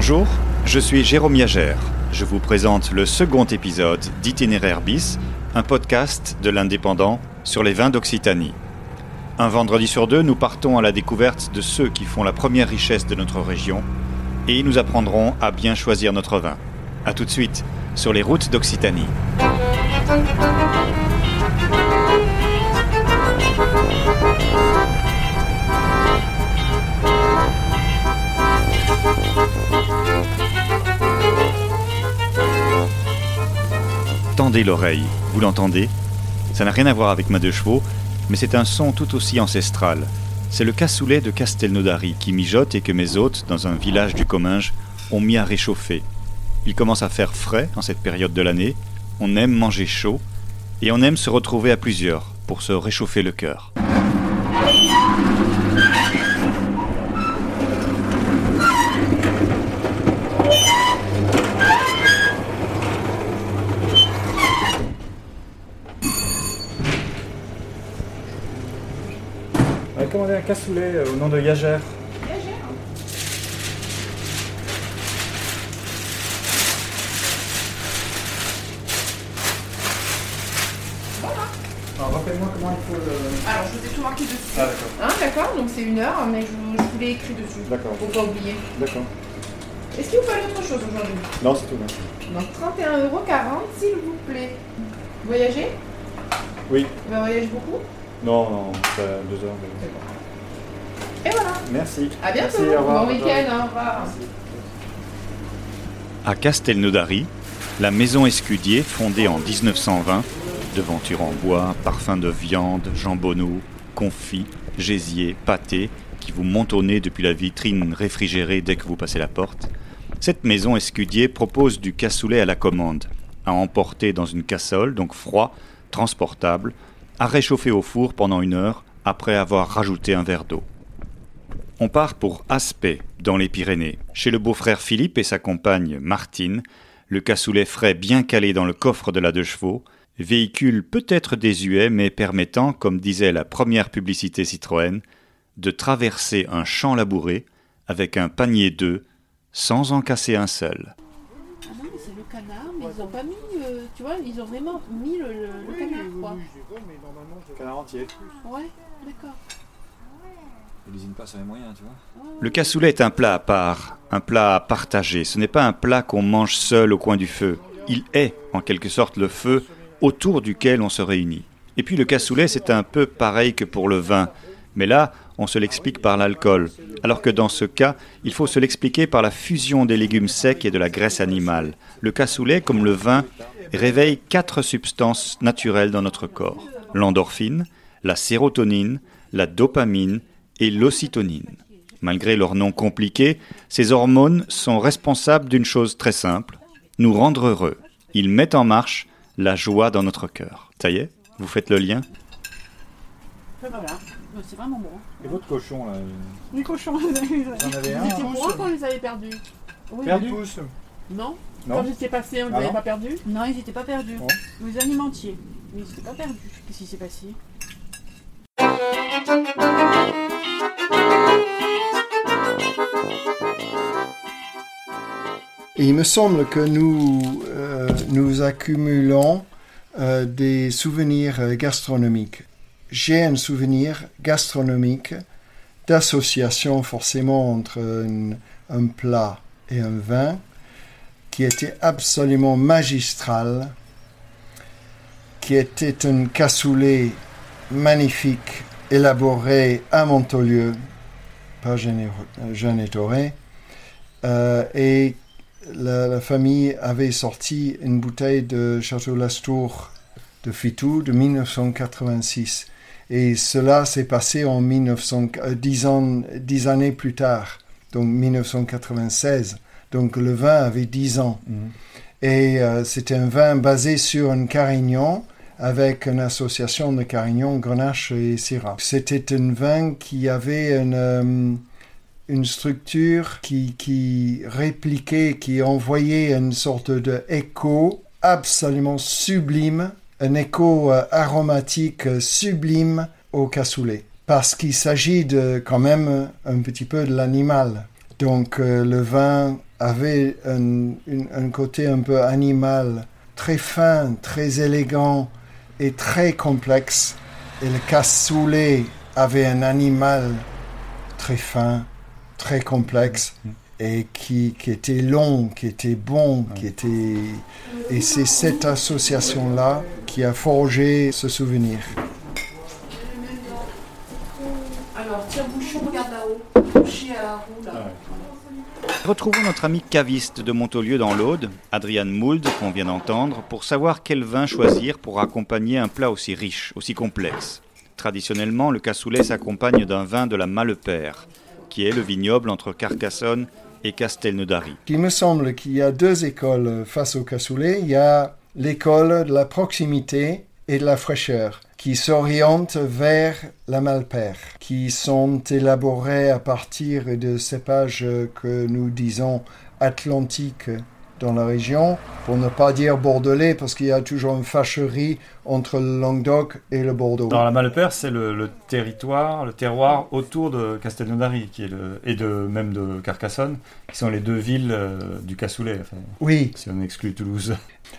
Bonjour, je suis Jérôme Yagère. Je vous présente le second épisode d'Itinéraire bis, un podcast de l'Indépendant sur les vins d'Occitanie. Un vendredi sur deux, nous partons à la découverte de ceux qui font la première richesse de notre région et nous apprendrons à bien choisir notre vin. A tout de suite sur les routes d'Occitanie. Tendez l'oreille, vous l'entendez? Ça n'a rien à voir avec ma deux chevaux, mais c'est un son tout aussi ancestral. C'est le cassoulet de Castelnaudary qui mijote et que mes hôtes, dans un village du Comminges, ont mis à réchauffer. Il commence à faire frais en cette période de l'année, on aime manger chaud, et on aime se retrouver à plusieurs pour se réchauffer le cœur. Commander un cassoulet euh, au nom de Yagère. Alors rappelle-moi comment il faut le... Alors, je vous ai tout marqué dessus. Ah d'accord, Hein, d'accord, donc c'est une heure, mais je vous, je vous l'ai écrit dessus. d'accord, Faut pas oublier. d'accord. Est-ce qu'il vous fallait autre chose aujourd'hui? Non, c'est tout. Donc 31,40€, s'il vous plaît. Voyager Oui, Vous voyagez beaucoup non, non, c'est deux heures. mais- Et voilà. Merci. À bientôt. Merci, au revoir. bon week-end, au revoir. À Castelnaudary, la maison Escudier, fondée en 1920, devanture en bois, parfum de viande, jambonneau, confit, gésier, pâté, qui vous monte au nez depuis la vitrine réfrigérée dès que vous passez la porte, cette maison Escudier propose du cassoulet à la commande, à emporter dans une cassole, donc froid, transportable, à réchauffer au four pendant une heure après avoir rajouté un verre d'eau. On part pour Aspet, dans les Pyrénées, chez le beau-frère Philippe et sa compagne Martine, le cassoulet frais bien calé dans le coffre de la deux chevaux, véhicule peut-être désuet mais permettant, comme disait la première publicité Citroën, de traverser un champ labouré avec un panier d'œufs sans en casser un seul. Ah non, mais c'est le canard, mais ils ont pas mis, euh, tu vois, ils ont vraiment mis le, le- le canard, quoi. Canard entier. Ouais, d'accord. L'usine passe avec moyen, tu vois. Le cassoulet est un plat à part, un plat à partager. Ce n'est pas un plat qu'on mange seul au coin du feu. Il est, en quelque sorte, le feu autour duquel on se réunit. Et puis le cassoulet, c'est un peu pareil que pour le vin. Mais là, on se l'explique par l'alcool. Alors que dans ce cas, il faut se l'expliquer par la fusion des légumes secs et de la graisse animale. Le cassoulet, comme le vin, réveille quatre substances naturelles dans notre corps. L'endorphine, la sérotonine, la dopamine et l'ocytonine. Malgré leur nom compliqué, ces hormones sont responsables d'une chose très simple, nous rendre heureux. Ils mettent en marche la joie dans notre cœur. Ça y est, vous faites le lien? C'est vraiment bon. Et votre cochon, là Les cochons, vous Vous en avez un étiez moi quand on les avait perdus. Oui, Perdu Non, Non Quand j'étais passé, on ne Ah les avait non pas perdus Non, ils n'étaient pas perdus. Bon. Vous alimentiez. Mais ils n'étaient pas perdus. Qu'est-ce qui s'est passé? Et il me semble que nous, euh, nous accumulons euh, des souvenirs euh, gastronomiques. J'ai un souvenir gastronomique d'association forcément entre un, plat et un vin qui était absolument magistral, qui était un cassoulet magnifique élaboré à Montolieu par Jeanne Toré euh, et la, la famille avait sorti une bouteille de Château Lastour de Fitou de 1986. Et cela s'est passé en 1900, euh, dix, ans, années plus tard, donc 1996. Donc le vin avait 10 ans. Et euh, c'était un vin basé sur un carignan avec une association de carignan, grenache et syrah. C'était un vin qui avait une, euh, une structure qui, qui répliquait, qui envoyait une sorte d'écho absolument sublime, un écho euh, aromatique euh, sublime au cassoulet. Parce qu'il s'agit de, quand même un petit peu de l'animal. Donc euh, le vin avait un, un côté un peu animal, très fin, très élégant et très complexe. Et le cassoulet avait un animal très fin, très complexe et qui, qui était long, qui était bon, qui était... Et c'est cette association-là qui a forgé ce souvenir. Alors, tiens, bouchon, regarde là-haut. Boucher à la roue, là. Retrouvons notre ami caviste de Montaulieu dans l'Aude, Adrian Mould, qu'on vient d'entendre, pour savoir quel vin choisir pour accompagner un plat aussi riche, aussi complexe. Traditionnellement, le cassoulet s'accompagne d'un vin de la Malepère, qui est le vignoble entre Carcassonne et Castelnaudary. Il me semble qu'il y a deux écoles face au cassoulet. Il y a l'école de la proximité et de la fraîcheur, qui s'oriente vers la Malpère, qui sont élaborés à partir de cépages que nous disons atlantiques dans la région, pour ne pas dire bordelais, parce qu'il y a toujours une fâcherie entre le Languedoc et le Bordeaux. Dans la Malepère, c'est le, le territoire, le terroir autour de Castelnaudary, qui est le, et de même de Carcassonne, qui sont les deux villes euh, du cassoulet. enfin, Oui, si on exclut Toulouse.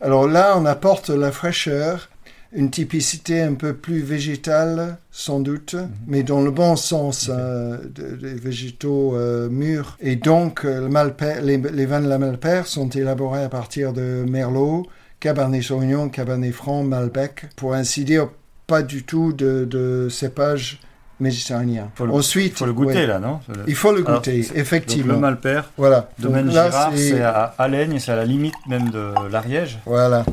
Alors là, on apporte la fraîcheur, une typicité un peu plus végétale, sans doute, mais dans le bon sens, euh, de- des végétaux euh, mûrs. Et donc, euh, le les, les vins de la Malpère sont élaborés à partir de Merlot, Cabernet Sauvignon, Cabernet Franc, Malbec, pour ainsi dire, pas du tout de, de cépage méditerranéen. Faut le- Ensuite, Il faut le goûter ouais, là, non il faut le goûter, effectivement. le Malpère, Voilà. domaine Girard, c'est- à Alaigne, c'est à la limite même de l'Ariège. Voilà.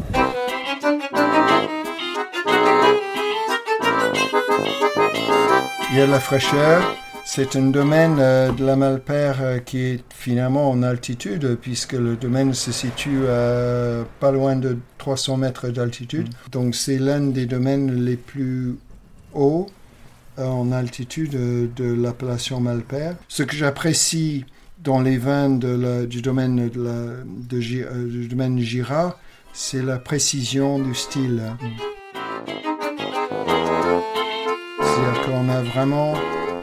Il y a de la fraîcheur. C'est un domaine euh, de la Malpère euh, qui est finalement en altitude, puisque le domaine se situe à pas loin de 300 mètres d'altitude. Donc c'est l'un des domaines les plus hauts euh, en altitude de l'appellation Malpère. Ce que j'apprécie dans les vins de la- du domaine de la, de Gi- du domaine Girard, c'est la précision du style. C'est-à-dire qu'on a vraiment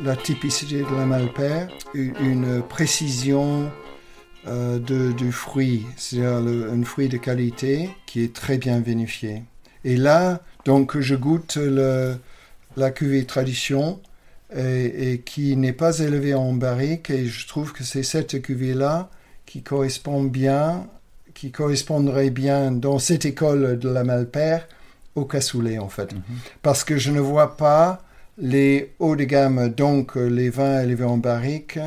la typicité de la Malpère, une précision euh, de, du fruit, c'est-à-dire un fruit de qualité qui est très bien vinifié. Et là, donc, je goûte le, la cuvée tradition et, et qui n'est pas élevée en barrique et je trouve que c'est cette cuvée-là qui correspond bien, qui correspondrait bien dans cette école de la Malpère au cassoulet en fait. Parce que je ne vois pas les hauts de gamme, donc euh, les vins élevés en barrique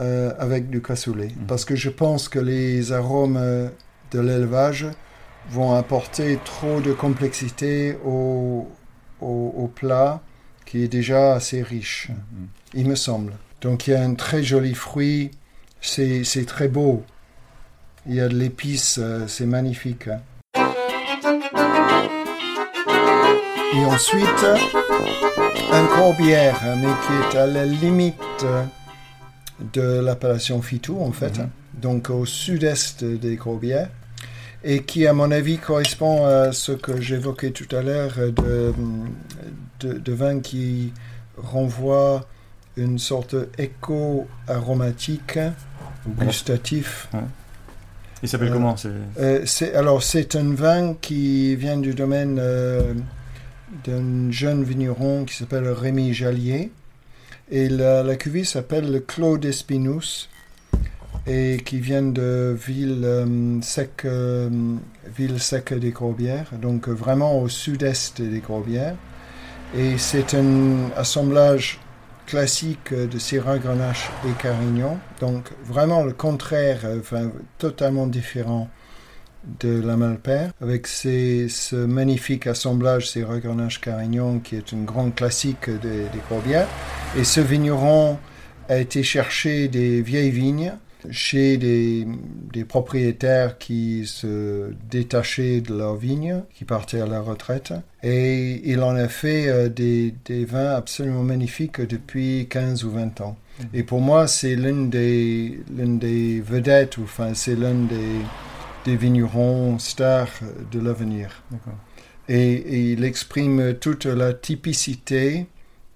euh, avec du cassoulet. Parce que je pense que les arômes euh, de l'élevage vont apporter trop de complexité au, au, au plat qui est déjà assez riche, il me semble. Donc il y a un très joli fruit, c'est très beau. Il y a de l'épice, c'est magnifique. Et ensuite, un corbière, mais qui est à la limite de l'appellation Fitou, en fait, donc au sud-est des corbières, et qui, à mon avis, correspond à ce que j'évoquais tout à l'heure de, de, de vin qui renvoie une sorte écho aromatique ou gustatif. Il s'appelle Euh, comment. Euh, alors, c'est un vin qui vient du domaine euh, d'un jeune vigneron qui s'appelle Rémi Jallier. Et la, la cuvée s'appelle le Claude Espinous et qui vient de ville euh, sec, euh, ville sec des Corbières, donc vraiment au sud-est des Corbières. Et c'est un assemblage classique de Syrah, Grenache et Carignan, donc vraiment le contraire, euh, totalement différent de la Malpère, avec ces- ce magnifique assemblage Syrah, Grenache, Carignan qui est un grand classique des, des Corbières. Et ce vigneron a été chercher des vieilles vignes chez des, des propriétaires qui se détachaient de leurs vignes, qui partaient à la retraite. Et il en a fait euh, des, des vins absolument magnifiques depuis 15 ou 20 ans. Et pour moi, c'est l'une des, l'une des vedettes, ou enfin, c'est l'un des, des vignerons stars de l'avenir. Et, et il exprime toute la typicité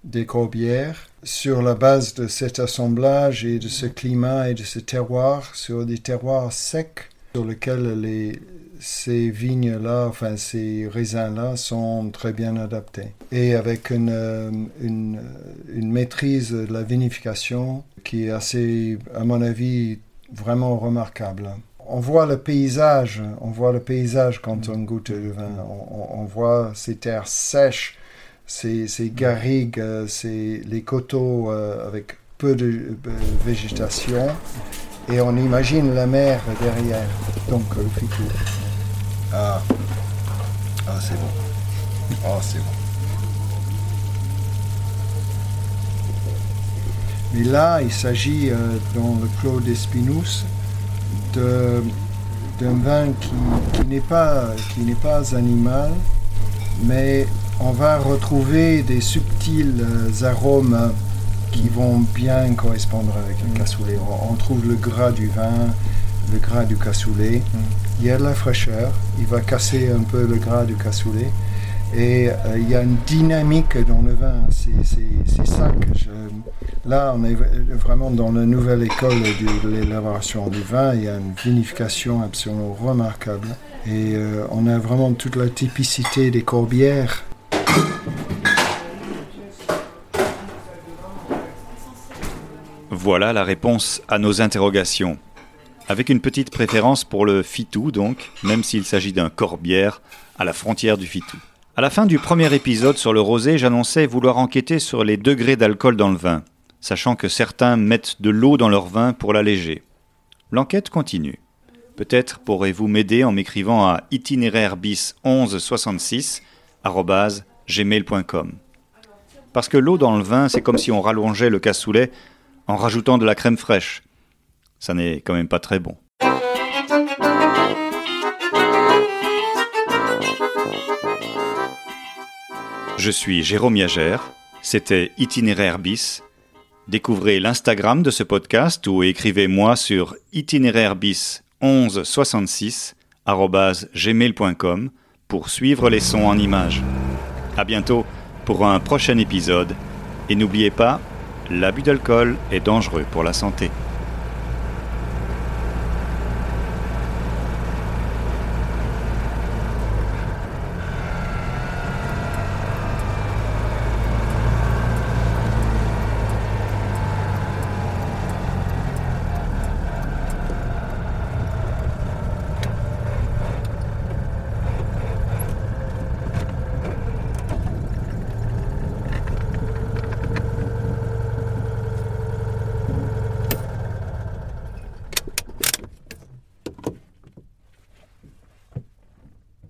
des Corbières sur la base de cet assemblage et de ce climat et de ce terroir, sur des terroirs secs sur lesquels les, ces vignes-là, enfin ces raisins-là sont très bien adaptés. Et avec une, euh, une, une, maîtrise de la vinification qui est assez, à mon avis, vraiment remarquable. On voit le paysage, on voit le paysage quand on goûte le vin. On, on voit ces terres sèches, ces, ces garrigues, ces, les coteaux euh, avec peu de euh, végétation. Et on imagine la mer derrière, donc le ficou. Ah, ah c'est bon. Ah, c'est bon. Mais là, il s'agit, euh, dans le Clos d'Espinous, d'un vin qui, qui n'est pas, qui n'est pas animal, mais on va retrouver des subtils euh, arômes qui vont bien correspondre avec le cassoulet. On, on trouve le gras du vin, le gras du cassoulet. Il y a de la fraîcheur, il va casser un peu le gras du cassoulet. Et euh, il y a une dynamique dans le vin. C'est ça que je... Là, on est vraiment dans la nouvelle école de l'élaboration du vin. Il y a une vinification absolument remarquable. Et euh, on a vraiment toute la typicité des corbières. Voilà la réponse à nos interrogations avec une petite préférence pour le fitou donc, même s'il s'agit d'un corbière à la frontière du fitou. À la fin du premier épisode sur le rosé, j'annonçais vouloir enquêter sur les degrés d'alcool dans le vin, sachant que certains mettent de l'eau dans leur vin pour l'alléger. L'enquête continue. Peut-être pourrez-vous m'aider en m'écrivant à itinéraire bis 1166 gmail.com. Parce que l'eau dans le vin, c'est comme si on rallongeait le cassoulet en rajoutant de la crème fraîche ça n'est quand même pas très bon. Je suis Jérôme Yagère, c'était Itinéraire bis. Découvrez l'Instagram de ce podcast ou écrivez-moi sur itinéraire-bis 1166 gmail.com pour suivre les sons en images. À bientôt pour un prochain épisode et n'oubliez pas, l'abus d'alcool est dangereux pour la santé.